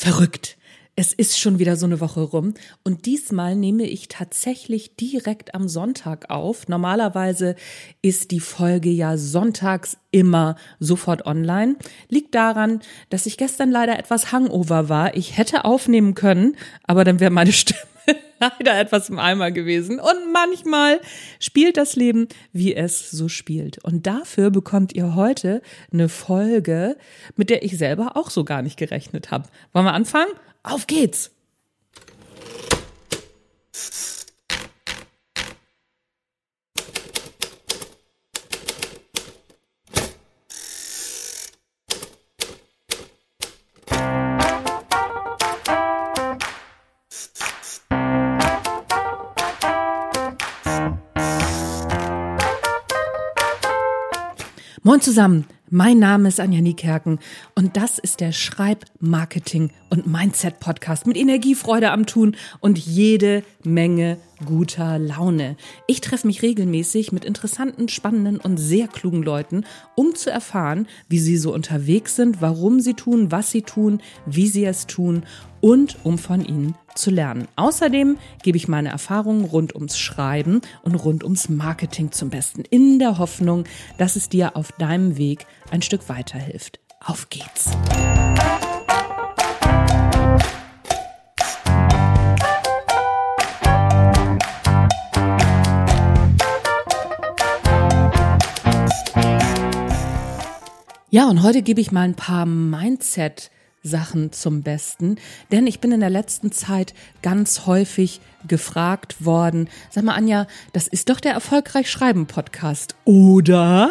Verrückt. Es ist schon wieder so eine Woche rum und diesmal nehme ich tatsächlich direkt am Sonntag auf. Normalerweise ist die Folge ja sonntags immer sofort online. Liegt daran, dass ich gestern leider etwas Hangover war. Ich hätte aufnehmen können, aber dann wäre meine Stimme leider etwas im Eimer gewesen. Und manchmal spielt das Leben, wie es so spielt. Und dafür bekommt ihr heute eine Folge, mit der ich selber auch so gar nicht gerechnet habe. Wollen wir anfangen? Auf geht's! Moin zusammen, mein Name ist Anja Niekerken und das ist der Schreib-, Marketing- und Mindset-Podcast mit Energiefreude am Tun und jede Menge guter Laune. Ich treffe mich regelmäßig mit interessanten, spannenden und sehr klugen Leuten, um zu erfahren, wie sie so unterwegs sind, warum sie tun, was sie tun, wie sie es tun und um von ihnen zu lernen. Außerdem gebe ich meine Erfahrungen rund ums Schreiben und rund ums Marketing zum Besten, in der Hoffnung, dass es dir auf deinem Weg ein Stück weiterhilft. Auf geht's! Ja, und heute gebe ich mal ein paar Mindset Sachen zum Besten, denn ich bin in der letzten Zeit ganz häufig gefragt worden, sag mal Anja, das ist doch der erfolgreich schreiben Podcast, oder?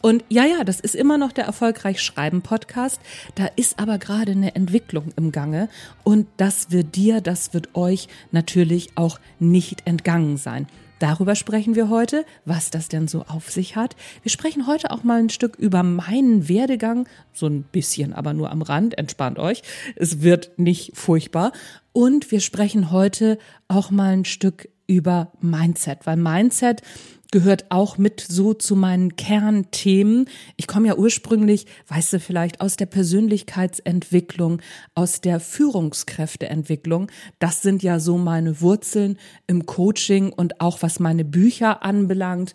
Und ja, ja, das ist immer noch der erfolgreich schreiben Podcast, da ist aber gerade eine Entwicklung im Gange und das wird dir, das wird euch natürlich auch nicht entgangen sein. Darüber sprechen wir heute, was das denn so auf sich hat. Wir sprechen heute auch mal ein Stück über meinen Werdegang, so ein bisschen, aber nur am Rand, entspannt euch. Es wird nicht furchtbar. Und wir sprechen heute auch mal ein Stück über Mindset, weil Mindset gehört auch mit so zu meinen Kernthemen. Ich komme ja ursprünglich, weißt du vielleicht, aus der Persönlichkeitsentwicklung, aus der Führungskräfteentwicklung. Das sind ja so meine Wurzeln im Coaching und auch was meine Bücher anbelangt.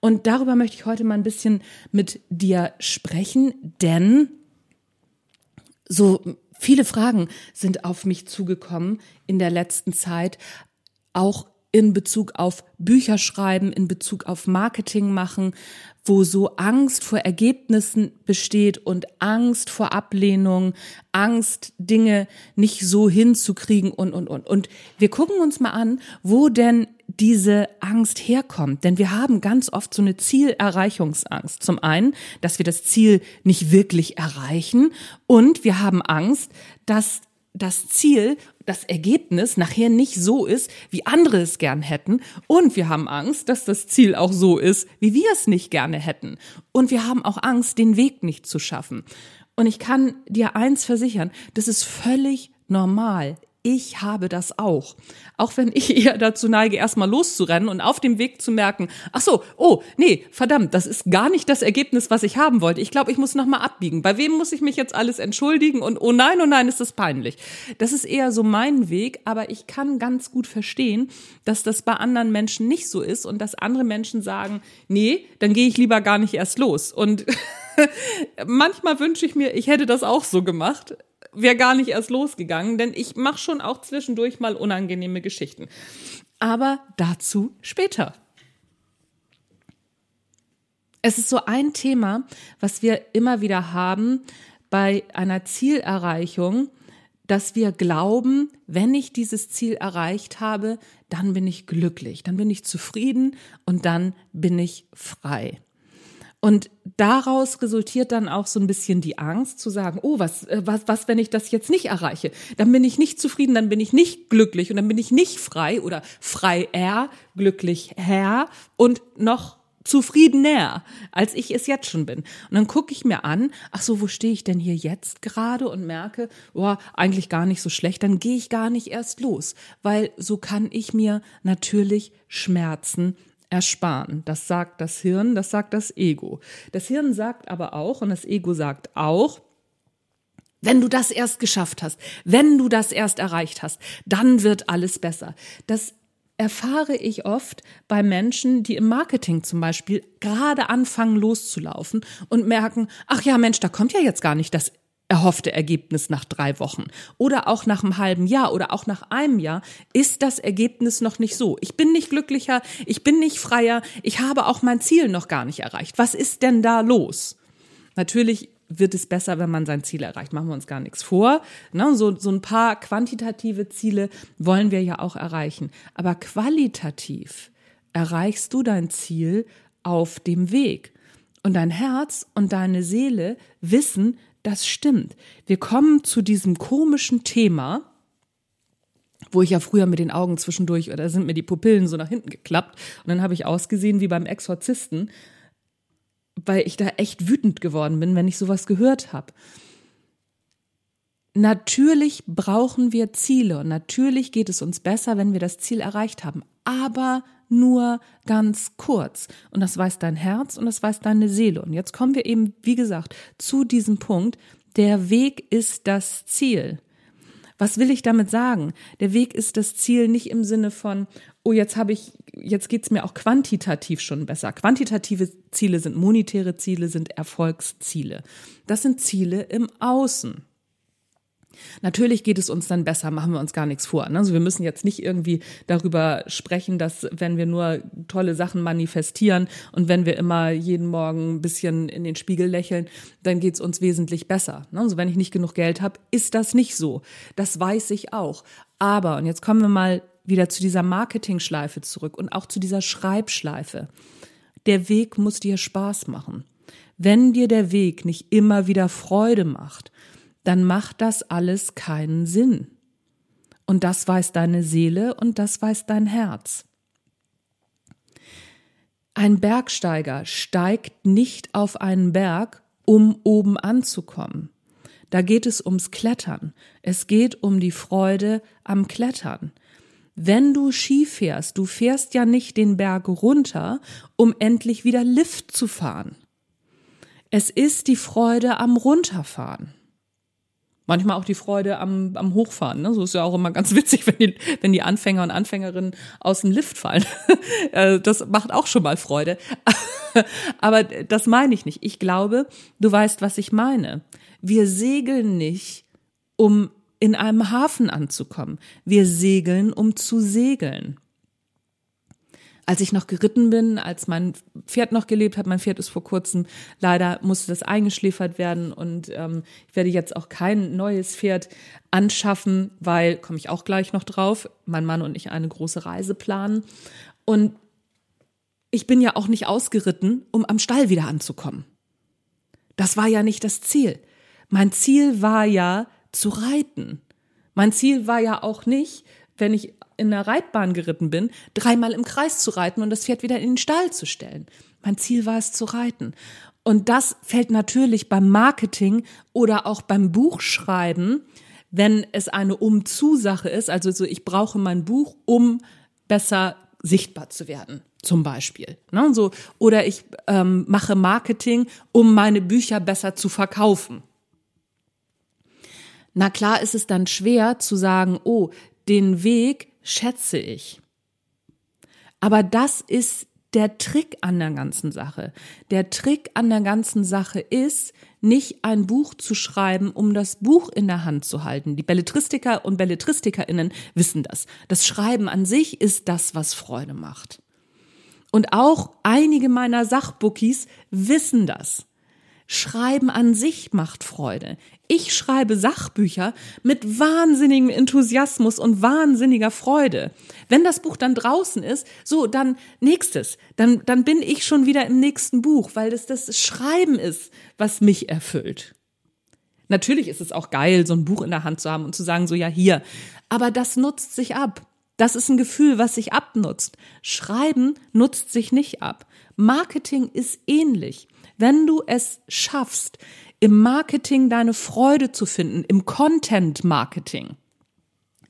Und darüber möchte ich heute mal ein bisschen mit dir sprechen, denn so viele Fragen sind auf mich zugekommen in der letzten Zeit, auch in Bezug auf Bücher schreiben, in Bezug auf Marketing machen, wo so Angst vor Ergebnissen besteht und Angst vor Ablehnung, Angst, Dinge nicht so hinzukriegen und, und, und. Und wir gucken uns mal an, wo denn diese Angst herkommt. Denn wir haben ganz oft so eine Zielerreichungsangst. Zum einen, dass wir das Ziel nicht wirklich erreichen und wir haben Angst, dass das Ziel, das Ergebnis nachher nicht so ist, wie andere es gern hätten. Und wir haben Angst, dass das Ziel auch so ist, wie wir es nicht gerne hätten. Und wir haben auch Angst, den Weg nicht zu schaffen. Und ich kann dir eins versichern, das ist völlig normal ich habe das auch. Auch wenn ich eher dazu neige, erstmal loszurennen und auf dem Weg zu merken, ach so, oh, nee, verdammt, das ist gar nicht das Ergebnis, was ich haben wollte. Ich glaube, ich muss nochmal abbiegen. Bei wem muss ich mich jetzt alles entschuldigen? Und oh nein, oh nein, ist das peinlich. Das ist eher so mein Weg, aber ich kann ganz gut verstehen, dass das bei anderen Menschen nicht so ist und dass andere Menschen sagen, nee, dann gehe ich lieber gar nicht erst los. Und manchmal wünsche ich mir, ich hätte das auch so gemacht wäre gar nicht erst losgegangen, denn ich mache schon auch zwischendurch mal unangenehme Geschichten. Aber dazu später. Es ist so ein Thema, was wir immer wieder haben bei einer Zielerreichung, dass wir glauben, wenn ich dieses Ziel erreicht habe, dann bin ich glücklich, dann bin ich zufrieden und dann bin ich frei. Und daraus resultiert dann auch so ein bisschen die Angst zu sagen, oh, was, äh, was, was, wenn ich das jetzt nicht erreiche? Dann bin ich nicht zufrieden, dann bin ich nicht glücklich und dann bin ich nicht frei oder freier, glücklich Herr und noch zufriedener, als ich es jetzt schon bin. Und dann gucke ich mir an, ach so, wo stehe ich denn hier jetzt gerade und merke, boah, eigentlich gar nicht so schlecht, dann gehe ich gar nicht erst los, weil so kann ich mir natürlich Schmerzen ersparen. Das sagt das Hirn, das sagt das Ego. Das Hirn sagt aber auch, und das Ego sagt auch, Wenn du das erst geschafft hast, wenn du das erst erreicht hast, dann wird alles besser. Das erfahre ich oft bei Menschen, die im Marketing zum Beispiel gerade anfangen loszulaufen und merken, ach ja, Mensch, da kommt ja jetzt gar nicht das erhoffte Ergebnis nach drei Wochen oder auch nach einem halben Jahr oder auch nach einem Jahr ist das Ergebnis noch nicht so. Ich bin nicht glücklicher, ich bin nicht freier, ich habe auch mein Ziel noch gar nicht erreicht. Was ist denn da los? Natürlich wird es besser, wenn man sein Ziel erreicht. Machen wir uns gar nichts vor. Ne? So, so ein paar quantitative Ziele wollen wir ja auch erreichen. Aber qualitativ erreichst du dein Ziel auf dem Weg. Und dein Herz und deine Seele wissen, das stimmt. Wir kommen zu diesem komischen Thema, wo ich ja früher mit den Augen zwischendurch, oder sind mir die Pupillen so nach hinten geklappt und dann habe ich ausgesehen wie beim Exorzisten, weil ich da echt wütend geworden bin, wenn ich sowas gehört habe. Natürlich brauchen wir Ziele und natürlich geht es uns besser, wenn wir das Ziel erreicht haben, aber nur ganz kurz. Und das weiß dein Herz und das weiß deine Seele. Und jetzt kommen wir eben, wie gesagt, zu diesem Punkt. Der Weg ist das Ziel. Was will ich damit sagen? Der Weg ist das Ziel nicht im Sinne von, oh, jetzt habe ich, jetzt geht's mir auch quantitativ schon besser. Quantitative Ziele sind monetäre Ziele, sind Erfolgsziele. Das sind Ziele im Außen. Natürlich geht es uns dann besser, machen wir uns gar nichts vor. Ne? Also wir müssen jetzt nicht irgendwie darüber sprechen, dass wenn wir nur tolle Sachen manifestieren und wenn wir immer jeden Morgen ein bisschen in den Spiegel lächeln, dann geht es uns wesentlich besser. Ne? Also wenn ich nicht genug Geld habe, ist das nicht so. Das weiß ich auch. Aber, und jetzt kommen wir mal wieder zu dieser Marketingschleife zurück und auch zu dieser Schreibschleife. Der Weg muss dir Spaß machen. Wenn dir der Weg nicht immer wieder Freude macht, dann macht das alles keinen Sinn. Und das weiß deine Seele und das weiß dein Herz. Ein Bergsteiger steigt nicht auf einen Berg, um oben anzukommen. Da geht es ums Klettern. Es geht um die Freude am Klettern. Wenn du Ski fährst, du fährst ja nicht den Berg runter, um endlich wieder Lift zu fahren. Es ist die Freude am Runterfahren. Manchmal auch die Freude am, am Hochfahren. Ne? So ist ja auch immer ganz witzig, wenn die, wenn die Anfänger und Anfängerinnen aus dem Lift fallen. Äh, das macht auch schon mal Freude. Aber das meine ich nicht. Ich glaube, du weißt, was ich meine. Wir segeln nicht, um in einem Hafen anzukommen. Wir segeln, um zu segeln als ich noch geritten bin, als mein Pferd noch gelebt hat, mein Pferd ist vor kurzem, leider musste das eingeschläfert werden und ähm, ich werde jetzt auch kein neues Pferd anschaffen, weil, komme ich auch gleich noch drauf, mein Mann und ich eine große Reise planen. Und ich bin ja auch nicht ausgeritten, um am Stall wieder anzukommen. Das war ja nicht das Ziel. Mein Ziel war ja zu reiten. Mein Ziel war ja auch nicht, wenn ich in der Reitbahn geritten bin, dreimal im Kreis zu reiten und das Pferd wieder in den Stall zu stellen. Mein Ziel war es zu reiten. Und das fällt natürlich beim Marketing oder auch beim Buchschreiben, wenn es eine Um-zu-Sache ist. Also so, ich brauche mein Buch, um besser sichtbar zu werden, zum Beispiel. Ne, so, oder ich ähm, mache Marketing, um meine Bücher besser zu verkaufen. Na klar ist es dann schwer zu sagen, oh, den Weg schätze ich. Aber das ist der Trick an der ganzen Sache. Der Trick an der ganzen Sache ist, nicht ein Buch zu schreiben, um das Buch in der Hand zu halten. Die Belletristiker und Belletristikerinnen wissen das. Das Schreiben an sich ist das, was Freude macht. Und auch einige meiner Sachbookies wissen das. Schreiben an sich macht Freude. Ich schreibe Sachbücher mit wahnsinnigem Enthusiasmus und wahnsinniger Freude. Wenn das Buch dann draußen ist, so, dann nächstes. Dann, dann bin ich schon wieder im nächsten Buch, weil das das Schreiben ist, was mich erfüllt. Natürlich ist es auch geil, so ein Buch in der Hand zu haben und zu sagen, so, ja, hier. Aber das nutzt sich ab. Das ist ein Gefühl, was sich abnutzt. Schreiben nutzt sich nicht ab. Marketing ist ähnlich. Wenn du es schaffst, im Marketing deine Freude zu finden, im Content Marketing,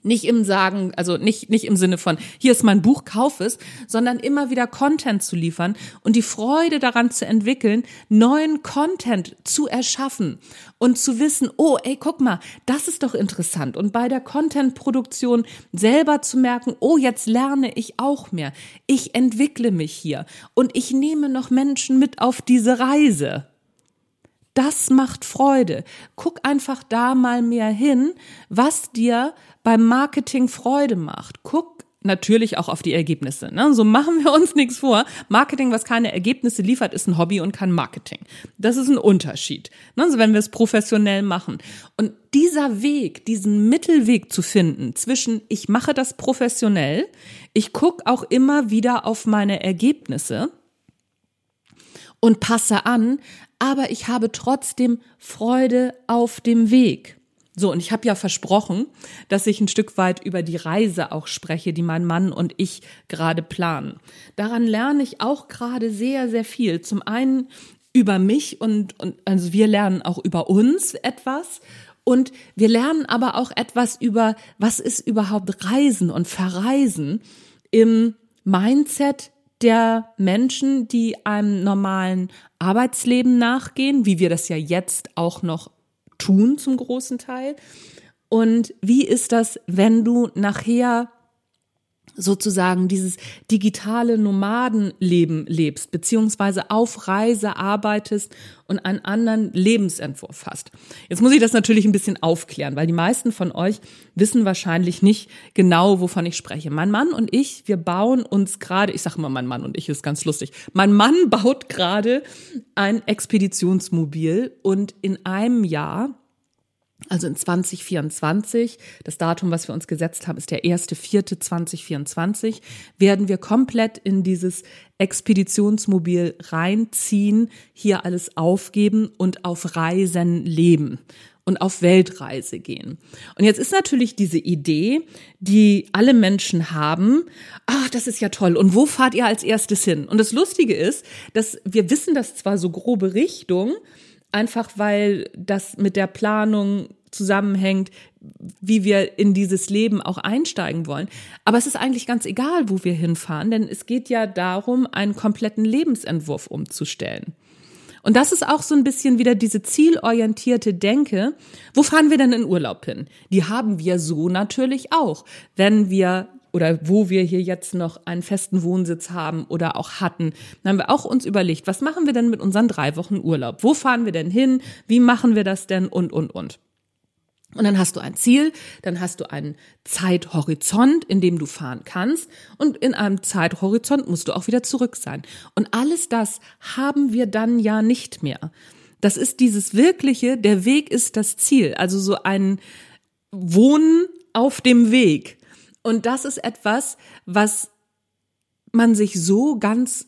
Nicht im Sagen, also nicht, nicht im Sinne von, hier ist mein Buch, kauf es, sondern immer wieder Content zu liefern und die Freude daran zu entwickeln, neuen Content zu erschaffen und zu wissen, oh, ey, guck mal, das ist doch interessant. Und bei der Content-Produktion selber zu merken, oh, jetzt lerne ich auch mehr. Ich entwickle mich hier und ich nehme noch Menschen mit auf diese Reise. Das macht Freude. Guck einfach da mal mehr hin, was dir beim Marketing Freude macht. Guck natürlich auch auf die Ergebnisse. Ne? So machen wir uns nichts vor. Marketing, was keine Ergebnisse liefert, ist ein Hobby und kein Marketing. Das ist ein Unterschied. Ne? Also wenn wir es professionell machen. Und dieser Weg, diesen Mittelweg zu finden zwischen ich mache das professionell, ich gucke auch immer wieder auf meine Ergebnisse und passe an, aber ich habe trotzdem Freude auf dem Weg. So, und ich habe ja versprochen, dass ich ein Stück weit über die Reise auch spreche, die mein Mann und ich gerade planen. Daran lerne ich auch gerade sehr, sehr viel. Zum einen über mich und, und also wir lernen auch über uns etwas und wir lernen aber auch etwas über, was ist überhaupt Reisen und Verreisen im Mindset der Menschen, die einem normalen Arbeitsleben nachgehen, wie wir das ja jetzt auch noch tun zum großen Teil. Und wie ist das, wenn du nachher sozusagen dieses digitale Nomadenleben lebst, beziehungsweise auf Reise arbeitest und einen anderen Lebensentwurf hast. Jetzt muss ich das natürlich ein bisschen aufklären, weil die meisten von euch wissen wahrscheinlich nicht genau, wovon ich spreche. Mein Mann und ich, wir bauen uns gerade, ich sage immer mein Mann und ich, ist ganz lustig. Mein Mann baut gerade ein Expeditionsmobil und in einem Jahr also in 2024, das Datum, was wir uns gesetzt haben, ist der 1.4.2024, werden wir komplett in dieses Expeditionsmobil reinziehen, hier alles aufgeben und auf Reisen leben und auf Weltreise gehen. Und jetzt ist natürlich diese Idee, die alle Menschen haben, ach, das ist ja toll. Und wo fahrt ihr als erstes hin? Und das Lustige ist, dass wir wissen das zwar so grobe Richtung, einfach weil das mit der Planung zusammenhängt, wie wir in dieses Leben auch einsteigen wollen. Aber es ist eigentlich ganz egal, wo wir hinfahren, denn es geht ja darum, einen kompletten Lebensentwurf umzustellen. Und das ist auch so ein bisschen wieder diese zielorientierte Denke. Wo fahren wir denn in Urlaub hin? Die haben wir so natürlich auch. Wenn wir oder wo wir hier jetzt noch einen festen Wohnsitz haben oder auch hatten, dann haben wir auch uns überlegt, was machen wir denn mit unseren drei Wochen Urlaub? Wo fahren wir denn hin? Wie machen wir das denn? Und, und, und. Und dann hast du ein Ziel, dann hast du einen Zeithorizont, in dem du fahren kannst. Und in einem Zeithorizont musst du auch wieder zurück sein. Und alles das haben wir dann ja nicht mehr. Das ist dieses wirkliche, der Weg ist das Ziel. Also so ein Wohnen auf dem Weg. Und das ist etwas, was man sich so ganz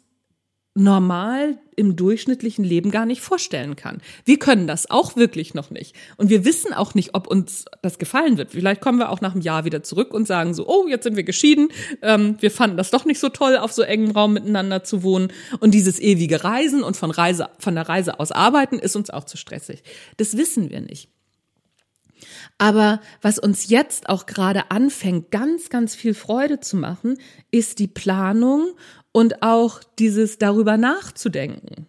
normal im durchschnittlichen Leben gar nicht vorstellen kann. Wir können das auch wirklich noch nicht. Und wir wissen auch nicht, ob uns das gefallen wird. Vielleicht kommen wir auch nach einem Jahr wieder zurück und sagen so, oh, jetzt sind wir geschieden. Ähm, wir fanden das doch nicht so toll, auf so engem Raum miteinander zu wohnen. Und dieses ewige Reisen und von Reise, von der Reise aus arbeiten ist uns auch zu stressig. Das wissen wir nicht. Aber was uns jetzt auch gerade anfängt, ganz, ganz viel Freude zu machen, ist die Planung und auch dieses darüber nachzudenken.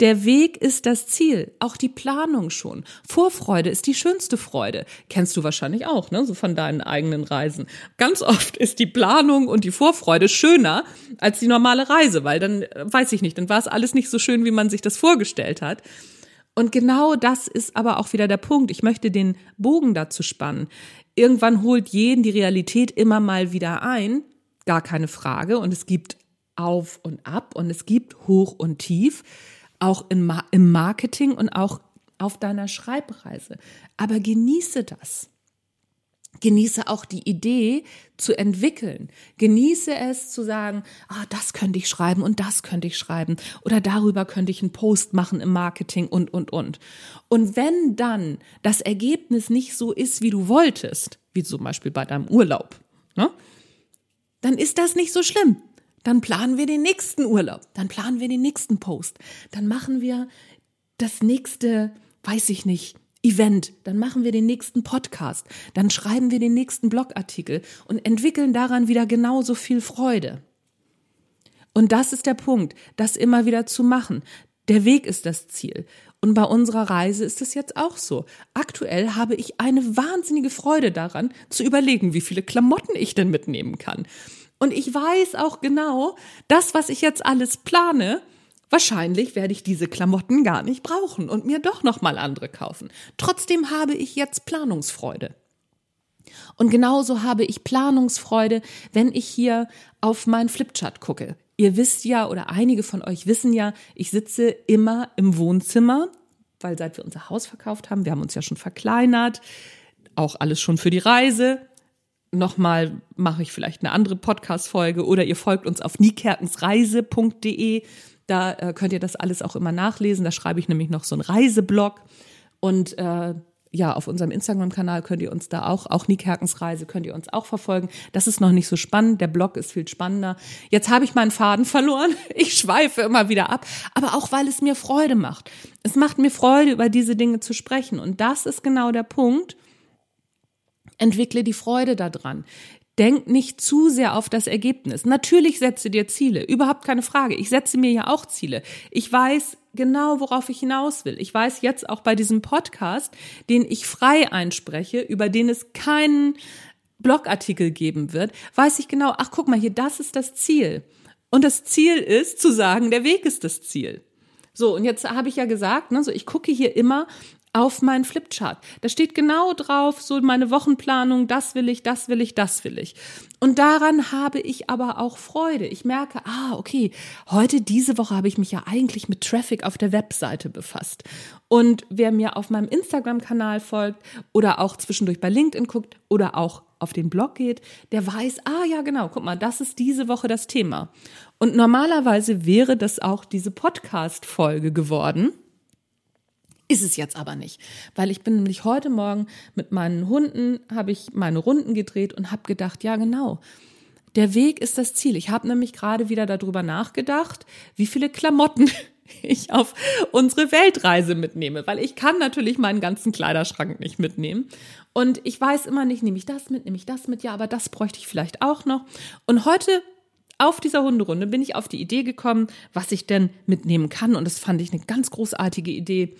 Der Weg ist das Ziel, auch die Planung schon. Vorfreude ist die schönste Freude. Kennst du wahrscheinlich auch, ne, so von deinen eigenen Reisen. Ganz oft ist die Planung und die Vorfreude schöner als die normale Reise, weil dann äh, weiß ich nicht, dann war es alles nicht so schön, wie man sich das vorgestellt hat. Und genau das ist aber auch wieder der Punkt. Ich möchte den Bogen dazu spannen. Irgendwann holt jeden die Realität immer mal wieder ein, gar keine Frage. Und es gibt auf und ab und es gibt hoch und tief, auch im, im Marketing und auch auf deiner Schreibreise. Aber genieße das. Genieße auch die Idee zu entwickeln. Genieße es zu sagen, ah, das könnte ich schreiben und das könnte ich schreiben oder darüber könnte ich einen Post machen im Marketing und, und, und. Und wenn dann das Ergebnis nicht so ist, wie du wolltest, wie zum Beispiel bei deinem Urlaub, ne, dann ist das nicht so schlimm. Dann planen wir den nächsten Urlaub. Dann planen wir den nächsten Post. Dann machen wir das nächste, weiß ich nicht, Event, dann machen wir den nächsten Podcast, dann schreiben wir den nächsten Blogartikel und entwickeln daran wieder genauso viel Freude. Und das ist der Punkt, das immer wieder zu machen. Der Weg ist das Ziel. Und bei unserer Reise ist es jetzt auch so. Aktuell habe ich eine wahnsinnige Freude daran, zu überlegen, wie viele Klamotten ich denn mitnehmen kann. Und ich weiß auch genau, das, was ich jetzt alles plane, wahrscheinlich werde ich diese Klamotten gar nicht brauchen und mir doch noch mal andere kaufen. Trotzdem habe ich jetzt Planungsfreude. Und genauso habe ich Planungsfreude, wenn ich hier auf meinen Flipchart gucke. Ihr wisst ja, oder einige von euch wissen ja, ich sitze immer im Wohnzimmer, weil seit wir unser Haus verkauft haben, wir haben uns ja schon verkleinert, auch alles schon für die Reise. Nochmal mache ich vielleicht eine andere Podcast-Folge oder ihr folgt uns auf niekerkensreise.de. Da äh, könnt ihr das alles auch immer nachlesen. Da schreibe ich nämlich noch so einen Reiseblog. Und äh, ja, auf unserem Instagram-Kanal könnt ihr uns da auch, auch Nick Herkens Reise könnt ihr uns auch verfolgen. Das ist noch nicht so spannend. Der Blog ist viel spannender. Jetzt habe ich meinen Faden verloren. Ich schweife immer wieder ab. Aber auch, weil es mir Freude macht. Es macht mir Freude, über diese Dinge zu sprechen. Und das ist genau der Punkt. Entwickle die Freude daran. Denk nicht zu sehr auf das Ergebnis. Natürlich setze dir Ziele, überhaupt keine Frage. Ich setze mir ja auch Ziele. Ich weiß genau, worauf ich hinaus will. Ich weiß jetzt auch bei diesem Podcast, den ich frei einspreche, über den es keinen Blogartikel geben wird, weiß ich genau, ach guck mal hier, das ist das Ziel. Und das Ziel ist zu sagen, der Weg ist das Ziel. So, und jetzt habe ich ja gesagt, ne, so ich gucke hier immer auf meinen Flipchart. Da steht genau drauf, so meine Wochenplanung, das will ich, das will ich, das will ich. Und daran habe ich aber auch Freude. Ich merke, ah, okay, heute, diese Woche habe ich mich ja eigentlich mit Traffic auf der Webseite befasst. Und wer mir auf meinem Instagram-Kanal folgt oder auch zwischendurch bei LinkedIn guckt oder auch auf den Blog geht, der weiß, ah ja, genau, guck mal, das ist diese Woche das Thema. Und normalerweise wäre das auch diese Podcast-Folge geworden ist es jetzt aber nicht, weil ich bin nämlich heute Morgen mit meinen Hunden, habe ich meine Runden gedreht und habe gedacht, ja genau, der Weg ist das Ziel. Ich habe nämlich gerade wieder darüber nachgedacht, wie viele Klamotten ich auf unsere Weltreise mitnehme, weil ich kann natürlich meinen ganzen Kleiderschrank nicht mitnehmen. Und ich weiß immer nicht, nehme ich das mit, nehme ich das mit, ja, aber das bräuchte ich vielleicht auch noch. Und heute auf dieser Hunderunde bin ich auf die Idee gekommen, was ich denn mitnehmen kann. Und das fand ich eine ganz großartige Idee.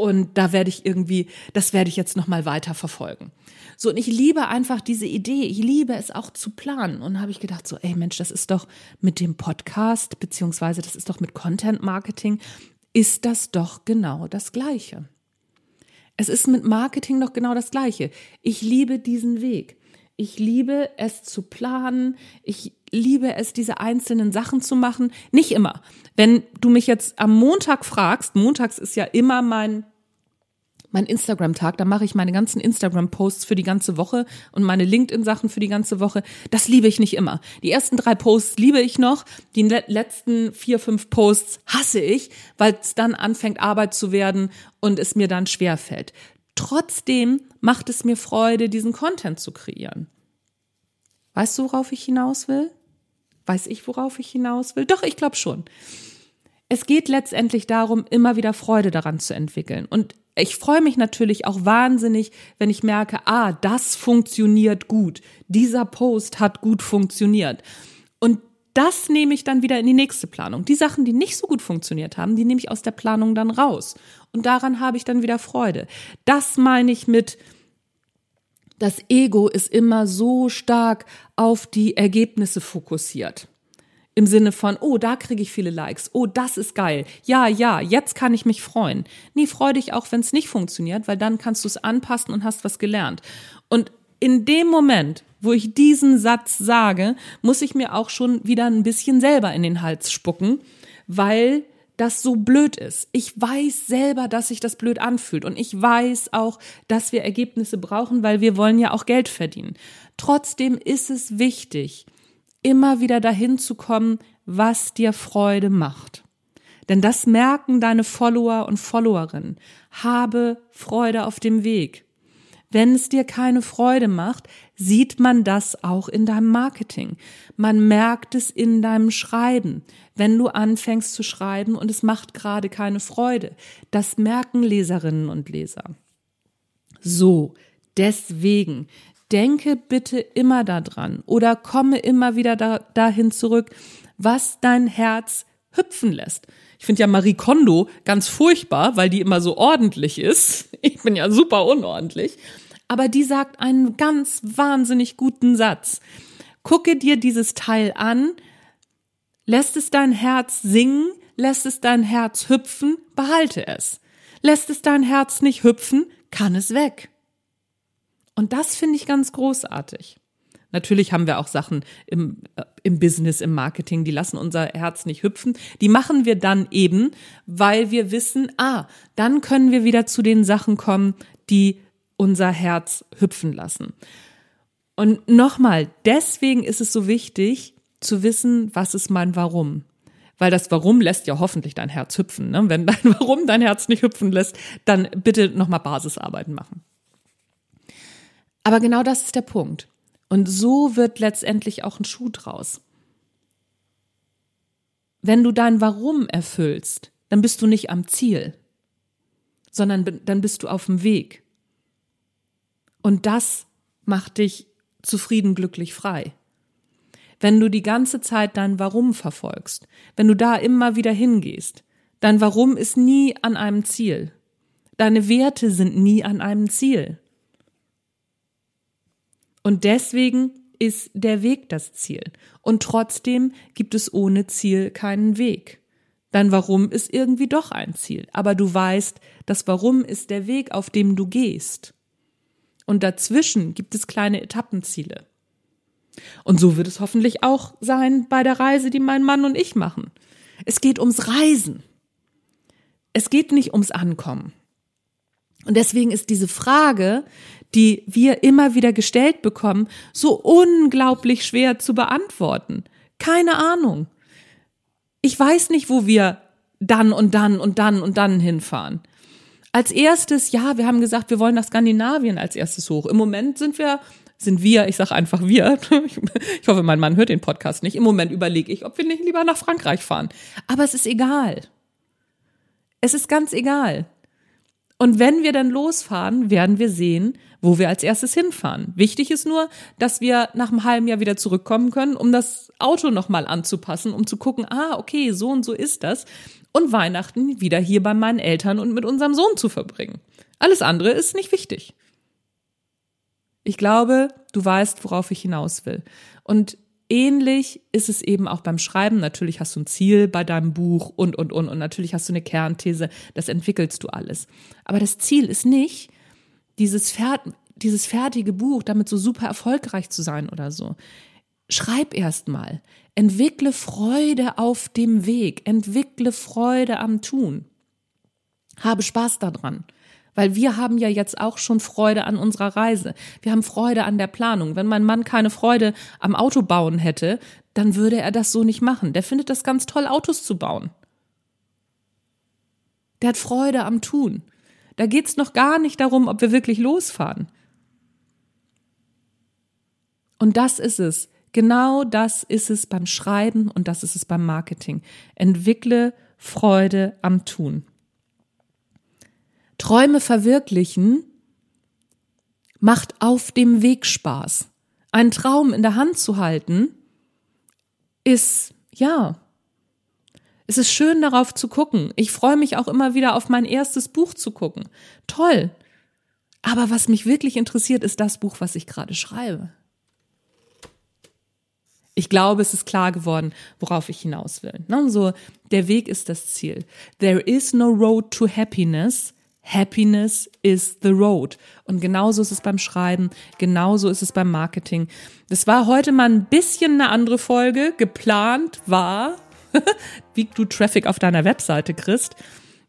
Und da werde ich irgendwie, das werde ich jetzt nochmal weiter verfolgen. So, und ich liebe einfach diese Idee. Ich liebe es auch zu planen. Und habe ich gedacht, so, ey Mensch, das ist doch mit dem Podcast, beziehungsweise das ist doch mit Content Marketing, ist das doch genau das Gleiche. Es ist mit Marketing doch genau das Gleiche. Ich liebe diesen Weg. Ich liebe es zu planen. Ich liebe es, diese einzelnen Sachen zu machen. Nicht immer. Wenn du mich jetzt am Montag fragst, montags ist ja immer mein mein Instagram-Tag, da mache ich meine ganzen Instagram-Posts für die ganze Woche und meine LinkedIn-Sachen für die ganze Woche. Das liebe ich nicht immer. Die ersten drei Posts liebe ich noch, die letzten vier, fünf Posts hasse ich, weil es dann anfängt Arbeit zu werden und es mir dann schwer fällt. Trotzdem macht es mir Freude, diesen Content zu kreieren. Weißt du, worauf ich hinaus will? Weiß ich, worauf ich hinaus will? Doch, ich glaube schon. Es geht letztendlich darum, immer wieder Freude daran zu entwickeln. Und ich freue mich natürlich auch wahnsinnig, wenn ich merke, ah, das funktioniert gut. Dieser Post hat gut funktioniert. Und das nehme ich dann wieder in die nächste Planung. Die Sachen, die nicht so gut funktioniert haben, die nehme ich aus der Planung dann raus. Und daran habe ich dann wieder Freude. Das meine ich mit, das Ego ist immer so stark auf die Ergebnisse fokussiert. Im Sinne von, oh, da kriege ich viele Likes, oh, das ist geil, ja, ja, jetzt kann ich mich freuen. Nee, freu dich auch, wenn es nicht funktioniert, weil dann kannst du es anpassen und hast was gelernt. Und in dem Moment, wo ich diesen Satz sage, muss ich mir auch schon wieder ein bisschen selber in den Hals spucken, weil das so blöd ist. Ich weiß selber, dass sich das blöd anfühlt und ich weiß auch, dass wir Ergebnisse brauchen, weil wir wollen ja auch Geld verdienen. Trotzdem ist es wichtig, immer wieder dahin zu kommen, was dir Freude macht. Denn das merken deine Follower und Followerinnen. Habe Freude auf dem Weg. Wenn es dir keine Freude macht, sieht man das auch in deinem Marketing. Man merkt es in deinem Schreiben, wenn du anfängst zu schreiben und es macht gerade keine Freude. Das merken Leserinnen und Leser. So, deswegen denke bitte immer daran oder komme immer wieder da, dahin zurück, was dein Herz hüpfen lässt. Ich finde ja Marie Kondo ganz furchtbar, weil die immer so ordentlich ist. Ich bin ja super unordentlich. Aber die sagt einen ganz wahnsinnig guten Satz. Gucke dir dieses Teil an, lässt es dein Herz singen, lässt es dein Herz hüpfen, behalte es. Lässt es dein Herz nicht hüpfen, kann es weg. Und das finde ich ganz großartig. Natürlich haben wir auch Sachen im, äh, im Business, im Marketing, die lassen unser Herz nicht hüpfen. Die machen wir dann eben, weil wir wissen, ah, dann können wir wieder zu den Sachen kommen, die unser Herz hüpfen lassen. Und nochmal, deswegen ist es so wichtig zu wissen, was ist mein Warum. Weil das Warum lässt ja hoffentlich dein Herz hüpfen. Ne? Wenn dein Warum dein Herz nicht hüpfen lässt, dann bitte nochmal Basisarbeiten machen. Aber genau das ist der Punkt. Und so wird letztendlich auch ein Schuh draus. Wenn du dein Warum erfüllst, dann bist du nicht am Ziel, sondern dann bist du auf dem Weg. Und das macht dich zufrieden, glücklich, frei. Wenn du die ganze Zeit dein Warum verfolgst, wenn du da immer wieder hingehst, dein Warum ist nie an einem Ziel. Deine Werte sind nie an einem Ziel. Und deswegen ist der Weg das Ziel. Und trotzdem gibt es ohne Ziel keinen Weg. Dein Warum ist irgendwie doch ein Ziel. Aber du weißt, das Warum ist der Weg, auf dem du gehst. Und dazwischen gibt es kleine Etappenziele. Und so wird es hoffentlich auch sein bei der Reise, die mein Mann und ich machen. Es geht ums Reisen. Es geht nicht ums Ankommen. Und deswegen ist diese Frage, die wir immer wieder gestellt bekommen, so unglaublich schwer zu beantworten. Keine Ahnung. Ich weiß nicht, wo wir dann und dann und dann und dann hinfahren. Als erstes, ja, wir haben gesagt, wir wollen nach Skandinavien als erstes hoch. Im Moment sind wir, sind wir, ich sage einfach wir. Ich hoffe, mein Mann hört den Podcast nicht. Im Moment überlege ich, ob wir nicht lieber nach Frankreich fahren. Aber es ist egal. Es ist ganz egal. Und wenn wir dann losfahren, werden wir sehen, wo wir als erstes hinfahren. Wichtig ist nur, dass wir nach einem halben Jahr wieder zurückkommen können, um das Auto nochmal anzupassen, um zu gucken, ah, okay, so und so ist das. Und Weihnachten wieder hier bei meinen Eltern und mit unserem Sohn zu verbringen. Alles andere ist nicht wichtig. Ich glaube, du weißt, worauf ich hinaus will. Und ähnlich ist es eben auch beim Schreiben. Natürlich hast du ein Ziel bei deinem Buch und, und, und. Und natürlich hast du eine Kernthese. Das entwickelst du alles. Aber das Ziel ist nicht, dieses, Fer dieses fertige Buch damit so super erfolgreich zu sein oder so. Schreib erst mal. Entwickle Freude auf dem Weg. Entwickle Freude am Tun. Habe Spaß daran. Weil wir haben ja jetzt auch schon Freude an unserer Reise. Wir haben Freude an der Planung. Wenn mein Mann keine Freude am Autobauen hätte, dann würde er das so nicht machen. Der findet das ganz toll, Autos zu bauen. Der hat Freude am Tun. Da geht's noch gar nicht darum, ob wir wirklich losfahren. Und das ist es. Genau das ist es beim Schreiben und das ist es beim Marketing. Entwickle Freude am Tun. Träume verwirklichen macht auf dem Weg Spaß. Einen Traum in der Hand zu halten ist, ja, es ist schön darauf zu gucken. Ich freue mich auch immer wieder auf mein erstes Buch zu gucken. Toll. Aber was mich wirklich interessiert, ist das Buch, was ich gerade schreibe. Ich glaube, es ist klar geworden, worauf ich hinaus will. Ne? So, der Weg ist das Ziel. There is no road to happiness. Happiness is the road. Und genauso ist es beim Schreiben, genauso ist es beim Marketing. Das war heute mal ein bisschen eine andere Folge. Geplant war, wie du Traffic auf deiner Webseite kriegst.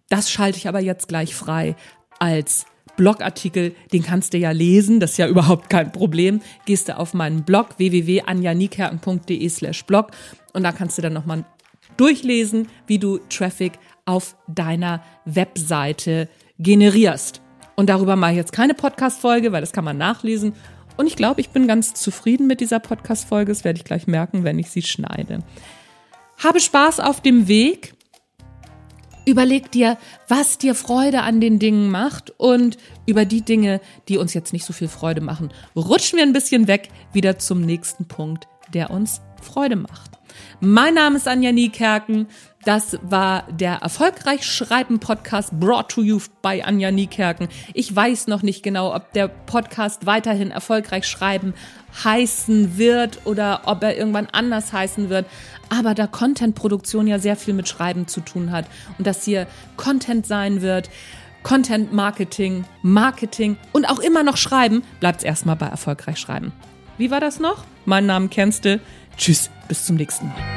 Das schalte ich aber jetzt gleich frei als Blogartikel, den kannst du ja lesen, das ist ja überhaupt kein Problem. Gehst du auf meinen Blog www.anjanikerken.de slash blog und da kannst du dann nochmal durchlesen, wie du Traffic auf deiner Webseite generierst. Und darüber mache ich jetzt keine Podcast-Folge, weil das kann man nachlesen. Und ich glaube, ich bin ganz zufrieden mit dieser Podcast-Folge. Das werde ich gleich merken, wenn ich sie schneide. Habe Spaß auf dem Weg. Überleg dir, was dir Freude an den Dingen macht und über die Dinge, die uns jetzt nicht so viel Freude machen, rutschen wir ein bisschen weg wieder zum nächsten Punkt, der uns Freude macht. Mein Name ist Anja Niekerken. Das war der Erfolgreich Schreiben Podcast brought to you by Anja Niekerken. Ich weiß noch nicht genau, ob der Podcast weiterhin Erfolgreich Schreiben heißen wird oder ob er irgendwann anders heißen wird. Aber da Contentproduktion ja sehr viel mit Schreiben zu tun hat und dass hier Content sein wird, Content Marketing, Marketing und auch immer noch Schreiben, bleibt es erstmal bei Erfolgreich Schreiben. Wie war das noch? Meinen Namen kennst du. Tschüss, bis zum nächsten Mal.